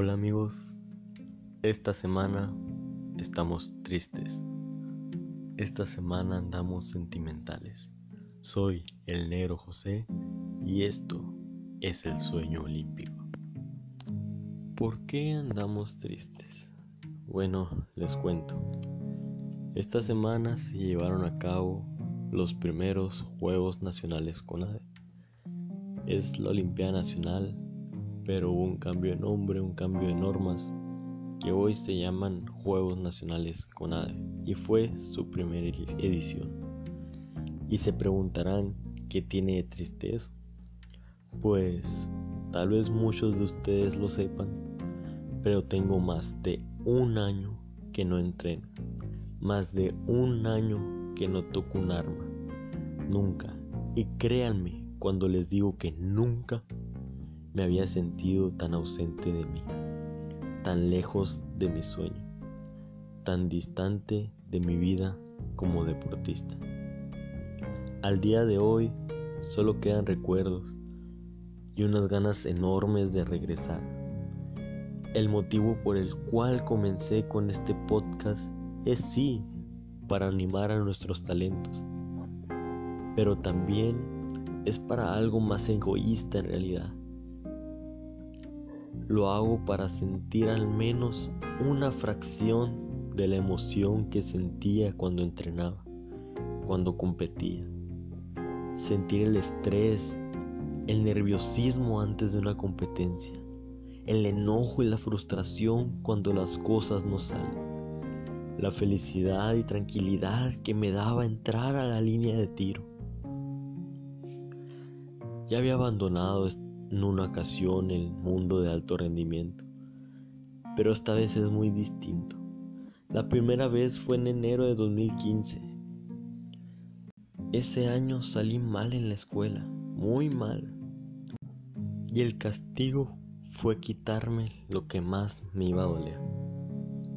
Hola amigos, esta semana estamos tristes. Esta semana andamos sentimentales. Soy el negro José y esto es el sueño olímpico. ¿Por qué andamos tristes? Bueno, les cuento. Esta semana se llevaron a cabo los primeros Juegos Nacionales CONADE. Es la Olimpiada Nacional pero hubo un cambio de nombre, un cambio de normas que hoy se llaman Juegos Nacionales CONADE y fue su primera edición. Y se preguntarán qué tiene de tristeza. Pues tal vez muchos de ustedes lo sepan, pero tengo más de un año que no entreno, más de un año que no toco un arma, nunca. Y créanme cuando les digo que nunca me había sentido tan ausente de mí, tan lejos de mi sueño, tan distante de mi vida como deportista. Al día de hoy solo quedan recuerdos y unas ganas enormes de regresar. El motivo por el cual comencé con este podcast es sí para animar a nuestros talentos, pero también es para algo más egoísta en realidad lo hago para sentir al menos una fracción de la emoción que sentía cuando entrenaba, cuando competía. Sentir el estrés, el nerviosismo antes de una competencia, el enojo y la frustración cuando las cosas no salen, la felicidad y tranquilidad que me daba entrar a la línea de tiro. Ya había abandonado este en una ocasión el mundo de alto rendimiento, pero esta vez es muy distinto. La primera vez fue en enero de 2015. Ese año salí mal en la escuela, muy mal. Y el castigo fue quitarme lo que más me iba a doler,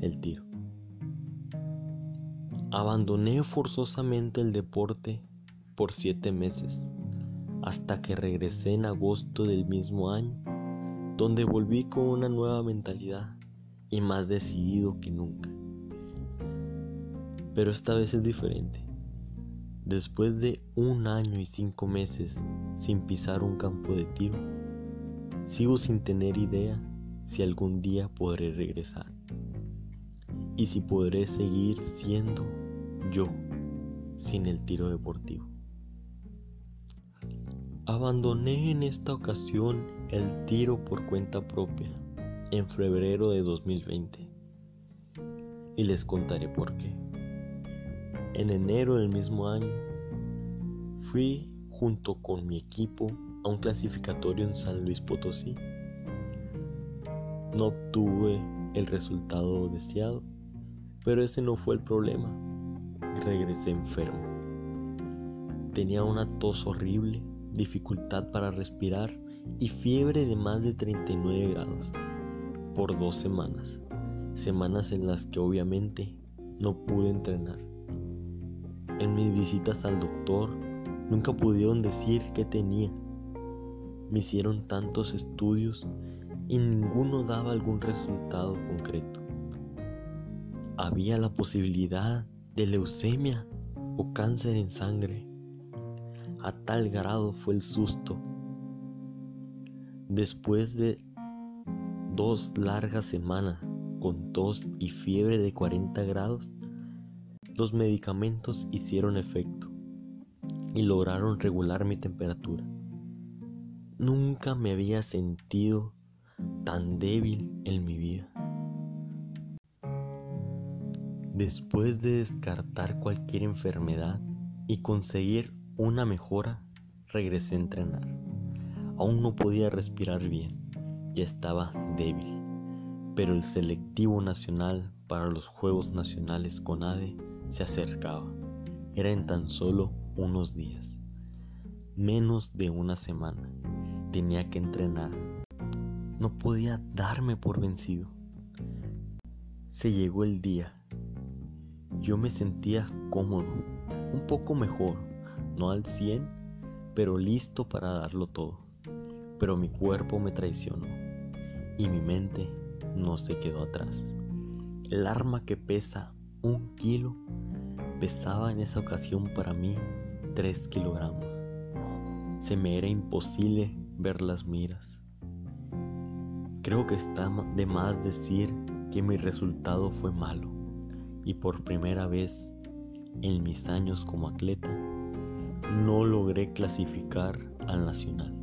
el tiro. Abandoné forzosamente el deporte por siete meses hasta que regresé en agosto del mismo año, donde volví con una nueva mentalidad y más decidido que nunca. Pero esta vez es diferente. Después de un año y cinco meses sin pisar un campo de tiro, sigo sin tener idea si algún día podré regresar y si podré seguir siendo yo sin el tiro deportivo. Abandoné en esta ocasión el tiro por cuenta propia en febrero de 2020 y les contaré por qué. En enero del mismo año fui junto con mi equipo a un clasificatorio en San Luis Potosí. No obtuve el resultado deseado, pero ese no fue el problema. Regresé enfermo. Tenía una tos horrible dificultad para respirar y fiebre de más de 39 grados por dos semanas, semanas en las que obviamente no pude entrenar. En mis visitas al doctor nunca pudieron decir qué tenía. Me hicieron tantos estudios y ninguno daba algún resultado concreto. Había la posibilidad de leucemia o cáncer en sangre a tal grado fue el susto. Después de dos largas semanas con tos y fiebre de 40 grados, los medicamentos hicieron efecto y lograron regular mi temperatura. Nunca me había sentido tan débil en mi vida. Después de descartar cualquier enfermedad y conseguir una mejora, regresé a entrenar. Aún no podía respirar bien, ya estaba débil, pero el selectivo nacional para los Juegos Nacionales con ADE se acercaba. Era en tan solo unos días, menos de una semana. Tenía que entrenar. No podía darme por vencido. Se llegó el día. Yo me sentía cómodo, un poco mejor no al 100, pero listo para darlo todo. Pero mi cuerpo me traicionó y mi mente no se quedó atrás. El arma que pesa un kilo pesaba en esa ocasión para mí tres kilogramos. Se me era imposible ver las miras. Creo que está de más decir que mi resultado fue malo y por primera vez en mis años como atleta no logré clasificar al nacional.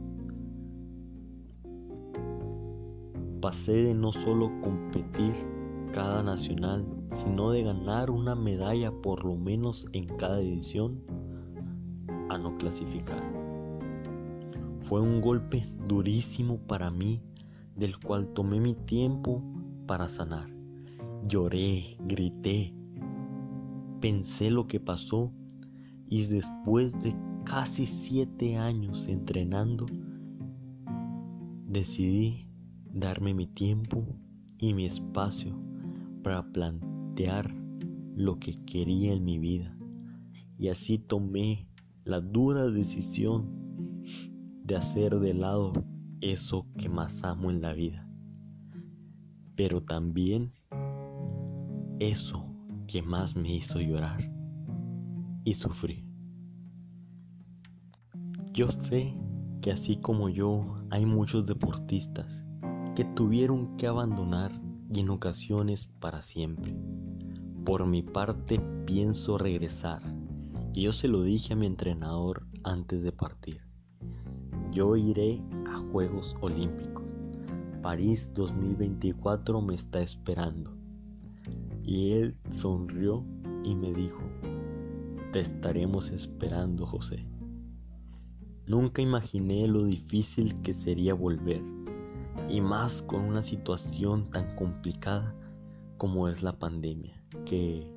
Pasé de no solo competir cada nacional, sino de ganar una medalla por lo menos en cada edición a no clasificar. Fue un golpe durísimo para mí, del cual tomé mi tiempo para sanar. Lloré, grité, pensé lo que pasó y después de casi siete años entrenando, decidí darme mi tiempo y mi espacio para plantear lo que quería en mi vida. Y así tomé la dura decisión de hacer de lado eso que más amo en la vida. Pero también eso que más me hizo llorar y sufrir. Yo sé que así como yo hay muchos deportistas que tuvieron que abandonar y en ocasiones para siempre. Por mi parte pienso regresar y yo se lo dije a mi entrenador antes de partir. Yo iré a Juegos Olímpicos. París 2024 me está esperando. Y él sonrió y me dijo, te estaremos esperando José. Nunca imaginé lo difícil que sería volver y más con una situación tan complicada como es la pandemia, que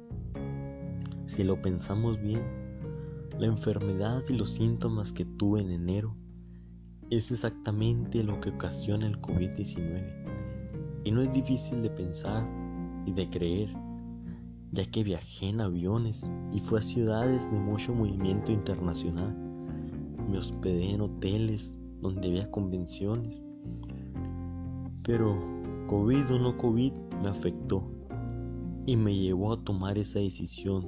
si lo pensamos bien, la enfermedad y los síntomas que tuve en enero es exactamente lo que ocasiona el COVID-19. Y no es difícil de pensar y de creer, ya que viajé en aviones y fue a ciudades de mucho movimiento internacional. Me hospedé en hoteles donde había convenciones pero COVID o no COVID me afectó y me llevó a tomar esa decisión.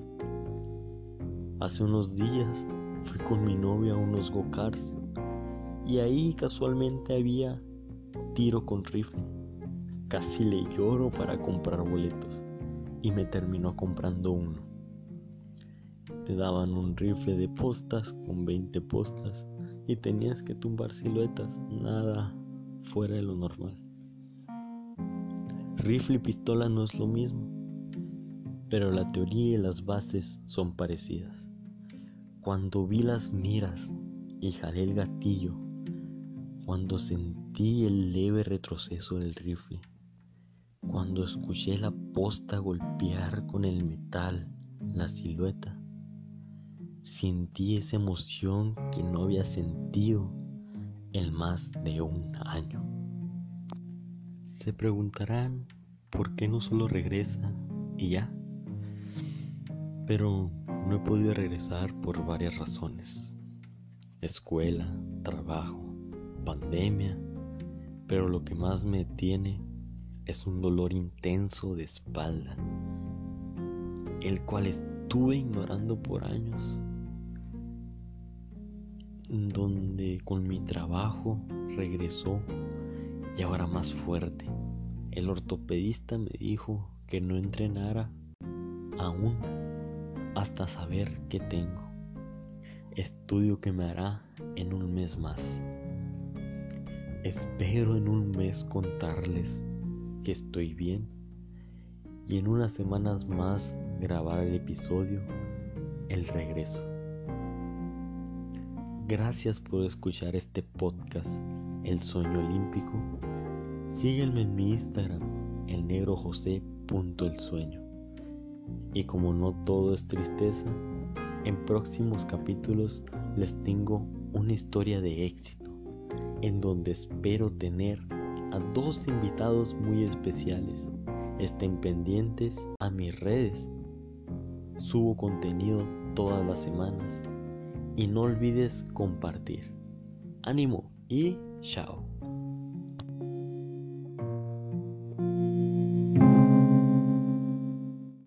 Hace unos días fui con mi novia a unos go-karts y ahí casualmente había tiro con rifle. Casi le lloro para comprar boletos y me terminó comprando uno. Te daban un rifle de postas con 20 postas y tenías que tumbar siluetas, nada fuera de lo normal. Rifle y pistola no es lo mismo, pero la teoría y las bases son parecidas. Cuando vi las miras y jalé el gatillo, cuando sentí el leve retroceso del rifle, cuando escuché la posta golpear con el metal la silueta, sentí esa emoción que no había sentido en más de un año. Se preguntarán por qué no solo regresa y ya. Pero no he podido regresar por varias razones. Escuela, trabajo, pandemia. Pero lo que más me tiene es un dolor intenso de espalda, el cual estuve ignorando por años, donde con mi trabajo regresó y ahora más fuerte. El ortopedista me dijo que no entrenara aún hasta saber qué tengo. Estudio que me hará en un mes más. Espero en un mes contarles que estoy bien y en unas semanas más grabar el episodio El regreso. Gracias por escuchar este podcast el Sueño Olímpico, sígueme en mi Instagram, el negro sueño. Y como no todo es tristeza, en próximos capítulos les tengo una historia de éxito, en donde espero tener a dos invitados muy especiales. Estén pendientes a mis redes. Subo contenido todas las semanas y no olvides compartir. Ánimo y Chao.